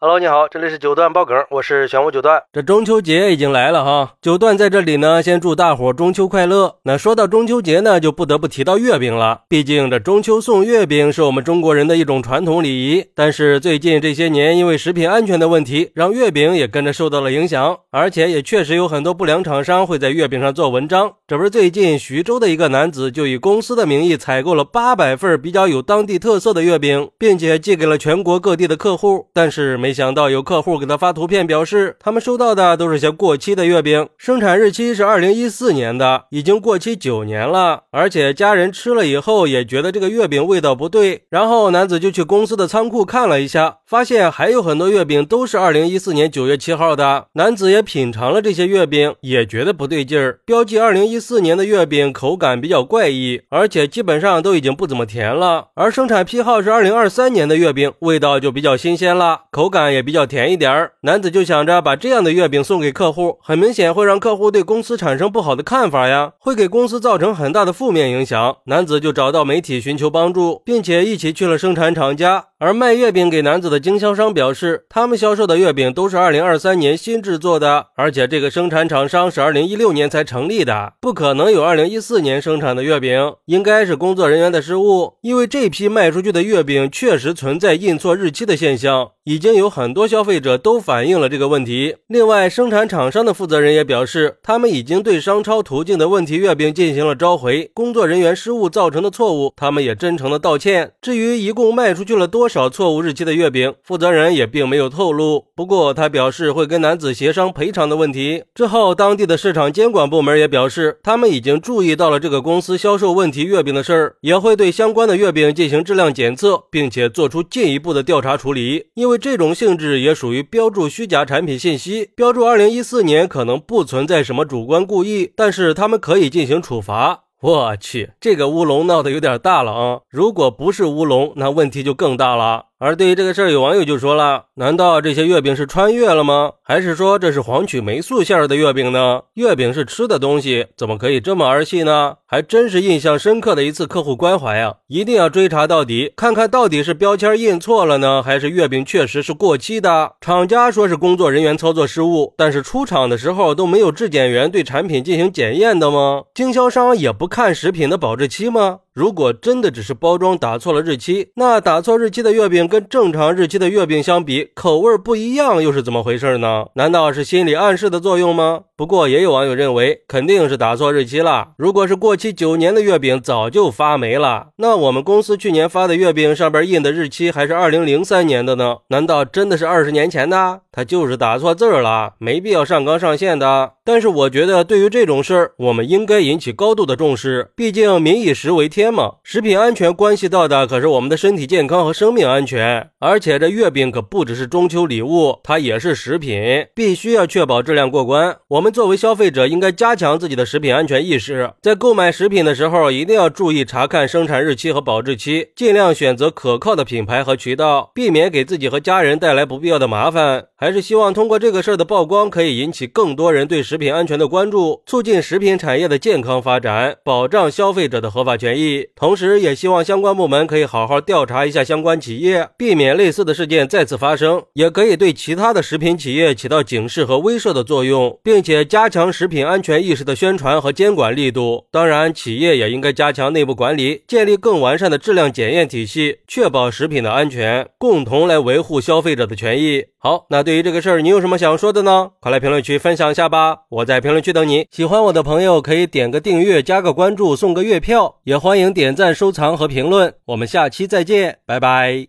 Hello，你好，这里是九段爆梗，我是玄武九段。这中秋节已经来了哈，九段在这里呢，先祝大伙中秋快乐。那说到中秋节呢，就不得不提到月饼了，毕竟这中秋送月饼是我们中国人的一种传统礼仪。但是最近这些年，因为食品安全的问题，让月饼也跟着受到了影响，而且也确实有很多不良厂商会在月饼上做文章。这不是最近徐州的一个男子就以公司的名义采购了八百份比较有当地特色的月饼，并且寄给了全国各地的客户，但是没。没想到有客户给他发图片，表示他们收到的都是些过期的月饼，生产日期是二零一四年的，已经过期九年了。而且家人吃了以后也觉得这个月饼味道不对。然后男子就去公司的仓库看了一下，发现还有很多月饼都是二零一四年九月七号的。男子也品尝了这些月饼，也觉得不对劲儿。标记二零一四年的月饼口感比较怪异，而且基本上都已经不怎么甜了。而生产批号是二零二三年的月饼，味道就比较新鲜了，口感。也比较甜一点儿，男子就想着把这样的月饼送给客户，很明显会让客户对公司产生不好的看法呀，会给公司造成很大的负面影响。男子就找到媒体寻求帮助，并且一起去了生产厂家。而卖月饼给男子的经销商表示，他们销售的月饼都是二零二三年新制作的，而且这个生产厂商是二零一六年才成立的，不可能有二零一四年生产的月饼，应该是工作人员的失误。因为这批卖出去的月饼确实存在印错日期的现象，已经有很多消费者都反映了这个问题。另外，生产厂商的负责人也表示，他们已经对商超途径的问题月饼进行了召回，工作人员失误造成的错误，他们也真诚的道歉。至于一共卖出去了多，少错误日期的月饼，负责人也并没有透露。不过他表示会跟男子协商赔偿的问题。之后，当地的市场监管部门也表示，他们已经注意到了这个公司销售问题月饼的事儿，也会对相关的月饼进行质量检测，并且做出进一步的调查处理。因为这种性质也属于标注虚假产品信息，标注二零一四年可能不存在什么主观故意，但是他们可以进行处罚。我去，这个乌龙闹得有点大了啊！如果不是乌龙，那问题就更大了。而对于这个事儿，有网友就说了：“难道这些月饼是穿越了吗？还是说这是黄曲霉素馅儿的月饼呢？月饼是吃的东西，怎么可以这么儿戏呢？”还真是印象深刻的一次客户关怀啊！一定要追查到底，看看到底是标签印错了呢，还是月饼确实是过期的？厂家说是工作人员操作失误，但是出厂的时候都没有质检员对产品进行检验的吗？经销商也不看食品的保质期吗？如果真的只是包装打错了日期，那打错日期的月饼跟正常日期的月饼相比，口味不一样又是怎么回事呢？难道是心理暗示的作用吗？不过也有网友认为，肯定是打错日期了。如果是过期九年的月饼，早就发霉了。那我们公司去年发的月饼上边印的日期还是二零零三年的呢？难道真的是二十年前的？他就是打错字儿了，没必要上纲上线的。但是我觉得，对于这种事儿，我们应该引起高度的重视。毕竟民以食为天嘛，食品安全关系到的可是我们的身体健康和生命安全。而且这月饼可不只是中秋礼物，它也是食品，必须要确保质量过关。我们作为消费者，应该加强自己的食品安全意识，在购买食品的时候，一定要注意查看生产日期和保质期，尽量选择可靠的品牌和渠道，避免给自己和家人带来不必要的麻烦。还是希望通过这个事儿的曝光，可以引起更多人对食。食品安全的关注，促进食品产业的健康发展，保障消费者的合法权益。同时，也希望相关部门可以好好调查一下相关企业，避免类似的事件再次发生。也可以对其他的食品企业起到警示和威慑的作用，并且加强食品安全意识的宣传和监管力度。当然，企业也应该加强内部管理，建立更完善的质量检验体系，确保食品的安全，共同来维护消费者的权益。好，那对于这个事儿，你有什么想说的呢？快来评论区分享一下吧。我在评论区等你。喜欢我的朋友可以点个订阅、加个关注、送个月票，也欢迎点赞、收藏和评论。我们下期再见，拜拜。